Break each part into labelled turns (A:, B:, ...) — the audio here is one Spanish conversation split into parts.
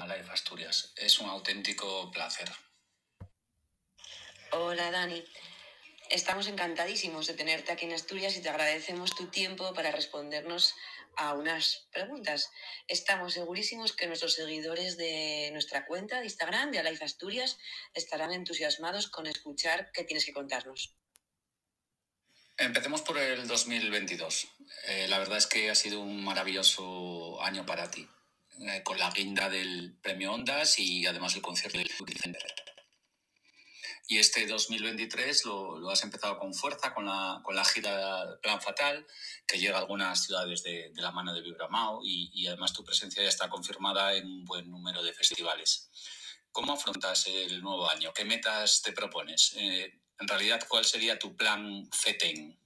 A: a Asturias. Es un auténtico placer.
B: Hola Dani, estamos encantadísimos de tenerte aquí en Asturias y te agradecemos tu tiempo para respondernos a unas preguntas. Estamos segurísimos que nuestros seguidores de nuestra cuenta de Instagram, de Alive Asturias, estarán entusiasmados con escuchar qué tienes que contarnos.
A: Empecemos por el 2022. Eh, la verdad es que ha sido un maravilloso año para ti, eh, con la guinda del Premio Ondas y además el concierto del. Y este 2023 lo, has empezado con fuerza, con la, con la gira Plan Fatal, que llega a algunas ciudades de, de la mano de Vibramao y, y además tu presencia ya está confirmada en un buen número de festivales. ¿Cómo afrontas el nuevo año? ¿Qué metas te propones? Eh, en realidad, ¿cuál sería tu plan FETEN?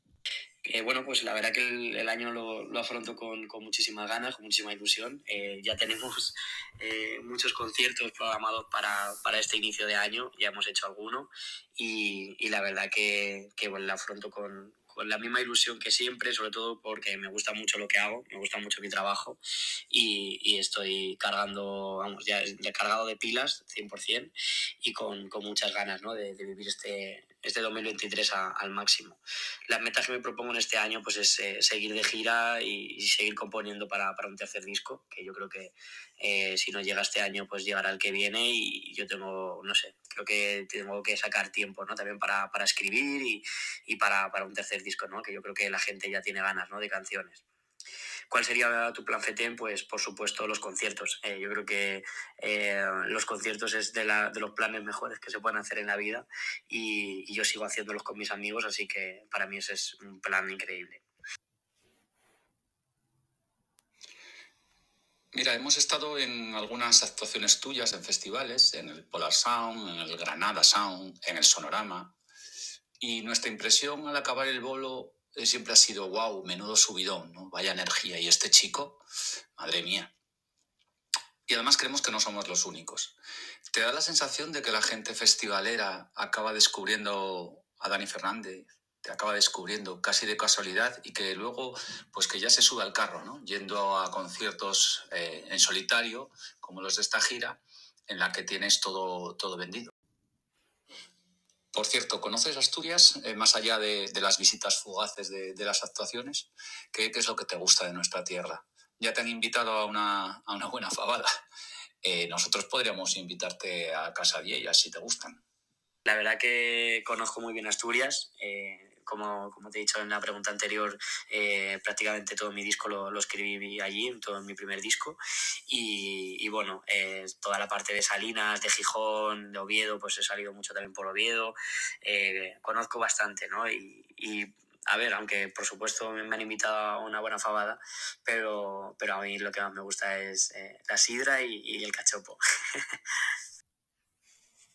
C: Eh, bueno, pues la verdad que el, año lo, lo afronto con, con, muchísimas ganas, con muchísima ilusión. Eh, ya tenemos eh, muchos conciertos programados para, para, este inicio de año, ya hemos hecho alguno y, y la verdad que, que bueno, afronto con, con la misma ilusión que siempre, sobre todo porque me gusta mucho lo que hago, me gusta mucho mi trabajo y, y estoy cargando, vamos, ya cargado de pilas 100% y con, con muchas ganas ¿no? de, vivir este, este 2023 a, al máximo. Las metas que me propongo en este año pues es eh, seguir de gira y, y seguir componiendo para, para, un tercer disco, que yo creo que eh, si no llega este año pues llegará el que viene y yo tengo, no sé, creo que tengo que sacar tiempo ¿no? también para, para escribir y, y para, para, un tercer disco, ¿no? que yo creo que la gente ya tiene ganas ¿no? de canciones. ¿Cuál sería tu plan FETEN? Pues por supuesto los conciertos. Eh, yo creo que eh, los conciertos es de, la, de, los planes mejores que se pueden hacer en la vida y, y, yo sigo haciéndolos con mis amigos, así que para mí ese es un plan increíble.
A: Mira, hemos estado en algunas actuaciones tuyas en festivales, en el Polar Sound, en el Granada Sound, en el Sonorama, y nuestra impresión al acabar el bolo eh, siempre ha sido, wow, menudo subidón, ¿no? Vaya energía. Y este chico, madre mía. Y además creemos que no somos los únicos. ¿Te da la sensación de que la gente festivalera acaba descubriendo a Dani Fernández, te acaba descubriendo casi de casualidad y que luego, pues que ya se sube al carro, ¿no? Yendo a conciertos eh, en solitario, como los de esta gira, en la que tienes todo, todo vendido. Por cierto, ¿conoces Asturias eh, más allá de, las visitas fugaces de, de las actuaciones? ¿Qué, ¿Qué, es lo que te gusta de nuestra tierra? Ya te han invitado a una, a una buena fabada. Eh, nosotros podríamos invitarte a Casa Vieja si te gustan.
C: La verdad que conozco muy bien Asturias. Eh, como, como, te he dicho en la pregunta anterior, eh, prácticamente todo mi disco lo, lo, escribí allí, todo mi primer disco. Y, y bueno, eh, toda la parte de Salinas, de Gijón, de Oviedo, pues he salido mucho también por Oviedo. Eh, conozco bastante, ¿no? Y, y, a ver, aunque por supuesto me han invitado a una buena fabada, pero, pero a mí lo que más me gusta es eh, la sidra y, y el cachopo.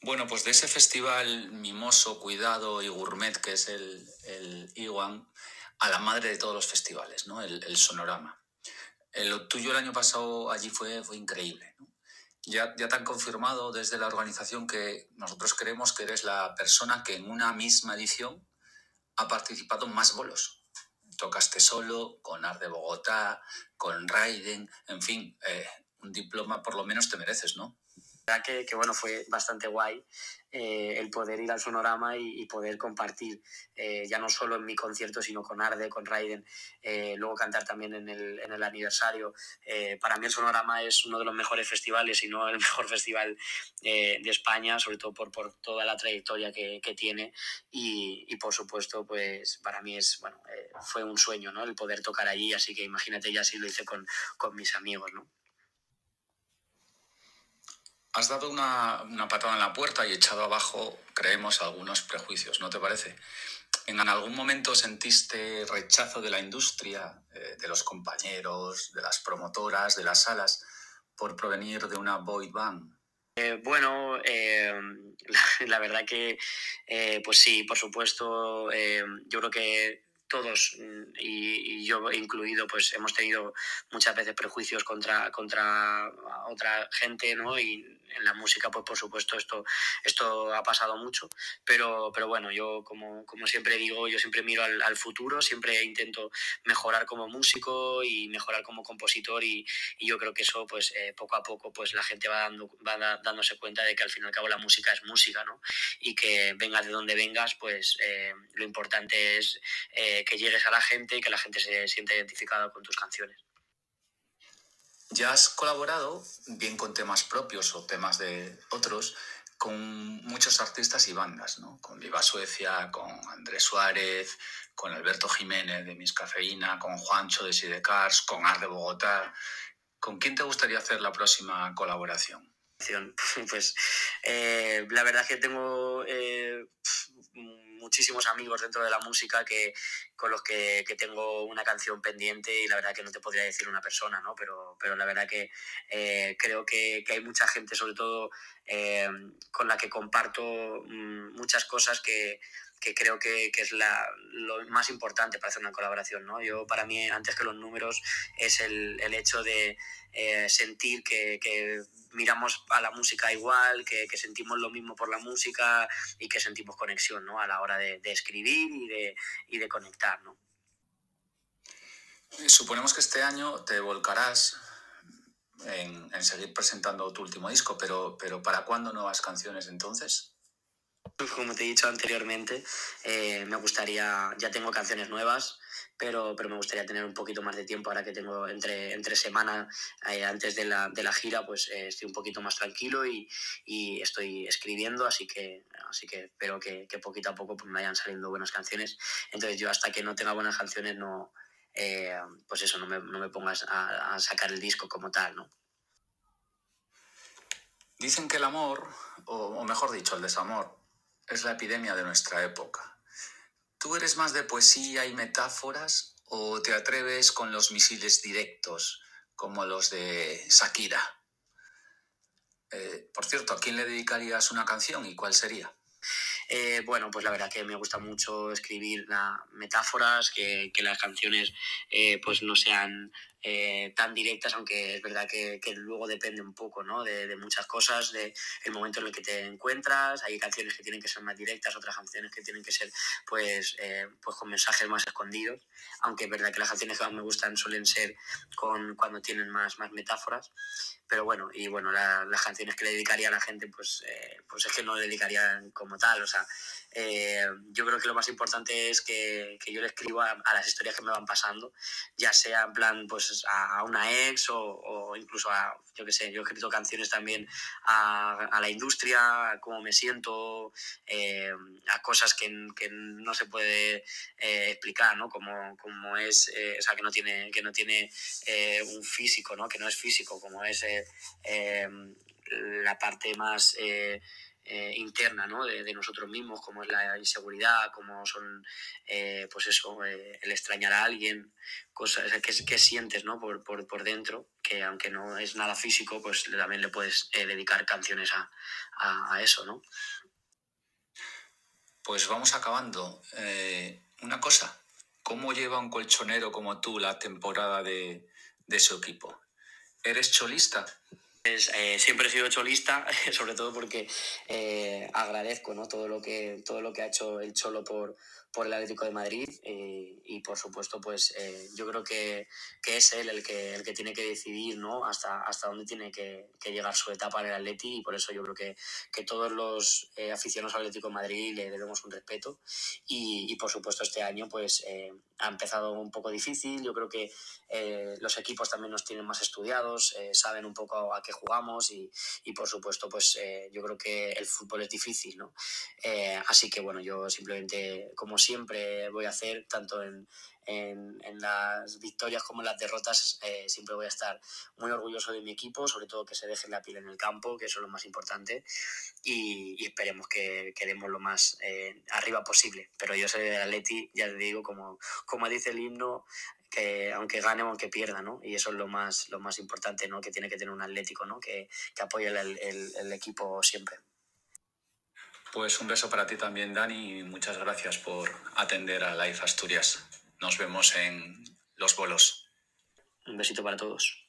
A: Bueno, pues de ese festival mimoso, cuidado y gourmet que es el, el Iwan, a la madre de todos los festivales, ¿no? El, el Sonorama. Lo tuyo el año pasado allí fue, fue increíble. Ya, ya te han confirmado desde la organización que nosotros creemos que eres la persona que en una misma edición ha participado en más bolos. Tocaste solo, con Art de Bogotá, con Raiden, en fin, eh, un diploma por lo menos te mereces, ¿no?
C: Que, bueno, fue bastante guay eh, el poder ir al sonorama y, y poder compartir, eh, ya no solo en mi concierto, sino con Arde, con Raiden, eh, luego cantar también en el, en el aniversario. Para mí el sonorama es uno de los mejores festivales, si no el mejor festival de España, sobre todo por, por toda la trayectoria que, que tiene y, y, por supuesto, pues para mí es, bueno, fue un sueño, ¿no? El poder tocar allí, así que imagínate ya si lo hice con, con mis amigos, ¿no?
A: Has dado una, una, patada en la puerta y echado abajo, creemos, algunos prejuicios, ¿no te parece? ¿En algún momento sentiste rechazo de la industria, eh, de los compañeros, de las promotoras, de las salas, por provenir de una boy band?
C: Eh, bueno, eh, la, verdad que, eh, pues sí, por supuesto, eh, yo creo que todos, mm, y, yo incluido, pues hemos tenido muchas veces prejuicios contra, contra otra gente, ¿no? Y en la música, pues por supuesto, esto, esto ha pasado mucho, pero, pero bueno, yo como, como siempre digo, yo siempre miro al, futuro, siempre intento mejorar como músico y mejorar como compositor y, y yo creo que eso, pues eh, poco a poco, pues la gente va, dando, va dándose cuenta de que al fin y al cabo la música es música, ¿no? Y que vengas de donde vengas, pues eh, lo importante es eh, que llegues a la gente y que la gente se sienta identificada con tus canciones.
A: Ya has colaborado, bien con temas propios o temas de otros, con muchos artistas y bandas, ¿no? Con Viva Suecia, con Andrés Suárez, con Alberto Jiménez de Miss Cafeína, con Juancho de Sidecars, con Ar de Bogotá. ¿Con quién te gustaría hacer la próxima colaboración?
C: Pues eh, la verdad es que tengo eh, muchísimos amigos dentro de la música que, con los que, que, tengo una canción pendiente y la verdad que no te podría decir una persona, ¿no? Pero, pero la verdad que eh, creo que, que, hay mucha gente, sobre todo eh, con la que comparto mm, muchas cosas que, que creo que, que, es la, lo más importante para hacer una colaboración. ¿no? Yo, para mí, antes que los números, es el, el hecho de eh, sentir que, que, miramos a la música igual, que, que, sentimos lo mismo por la música y que sentimos conexión ¿no? a la hora de, de escribir y de, y de conectar. ¿no?
A: Suponemos que este año te volcarás en, en, seguir presentando tu último disco, pero, pero ¿para cuándo nuevas canciones entonces?
C: Como te he dicho anteriormente, eh, me gustaría, ya tengo canciones nuevas, pero, pero me gustaría tener un poquito más de tiempo ahora que tengo entre, entre semana, eh, antes de la, de la, gira, pues eh, estoy un poquito más tranquilo y, y, estoy escribiendo, así que, así que espero que, que poquito a poco pues, me vayan saliendo buenas canciones. Entonces yo hasta que no tenga buenas canciones no, eh, pues eso, no me, no me pongas a, sacar el disco como tal, ¿no?
A: Dicen que el amor, o, o mejor dicho, el desamor, es la epidemia de nuestra época. ¿Tú eres más de poesía y metáforas o te atreves con los misiles directos como los de Shakira? Eh, por cierto, ¿a quién le dedicarías una canción y cuál sería?
C: Eh, bueno, pues la verdad que me gusta mucho escribir la, metáforas, que, que, las canciones eh, pues no sean eh, tan directas, aunque es verdad que, que, luego depende un poco ¿no? de, de muchas cosas, del de momento en el que te encuentras. Hay canciones que tienen que ser más directas, otras canciones que tienen que ser pues, eh, pues con mensajes más escondidos, aunque es verdad que las canciones que más me gustan suelen ser con, cuando tienen más, más metáforas. Pero bueno, y bueno, la, las canciones que le dedicaría a la gente, pues, eh, pues es que no le dedicaría como tal. O sea, eh, yo creo que lo más importante es que, que yo le escribo a, a, las historias que me van pasando, ya sea en plan pues a, una ex o, incluso a, yo qué sé, yo he escrito canciones también a, la industria, a cómo me siento, eh, a cosas que, que, no se puede eh, explicar, ¿no? Como, como es, eh, o sea, que no tiene, que no tiene un físico, ¿no? Que no es físico, como es la parte más eh, interna ¿no? de, nosotros mismos, como es la inseguridad, como son, eh, pues eso, eh, el extrañar a alguien, cosas que, que sientes ¿no? por, por, por, dentro, que aunque no es nada físico, pues también le puedes dedicar canciones a, a, a, eso, ¿no?
A: Pues vamos acabando. Una cosa, ¿cómo lleva un colchonero como tú la temporada de, de su equipo? ¿Eres cholista?
C: Eh, siempre he sido cholista, sobre todo porque eh, agradezco ¿no? todo, lo que, todo lo que ha hecho el Cholo por, por el Atlético de Madrid eh, y por supuesto pues eh, yo creo que, que, es él el que, el que tiene que decidir ¿no? hasta, hasta dónde tiene que, que llegar su etapa en el Atleti y por eso yo creo que, que todos los eh, aficionados al Atlético de Madrid le debemos un respeto y, y por supuesto este año pues eh, ha empezado un poco difícil, yo creo que eh, los equipos también nos tienen más estudiados, saben un poco a qué jugamos y, y por supuesto pues yo creo que el fútbol es difícil, ¿no? así que bueno, yo simplemente como siempre voy a hacer, tanto en, en, las victorias como en las derrotas, eh, siempre voy a estar muy orgulloso de mi equipo, sobre todo que se deje la piel en el campo, que eso es lo más importante, y, esperemos que quedemos lo más eh, arriba posible. Pero yo soy del Atleti, ya te digo, como, como dice el himno, que aunque gane o aunque pierda, ¿no? Y eso es lo más, lo más importante, ¿no? Que tiene que tener un atlético, ¿no? Que, que apoye el, el equipo siempre.
A: Pues un beso para ti también, Dani, y muchas gracias por atender a Life Asturias. nos vemos en los bolos.
C: Un besito para todos.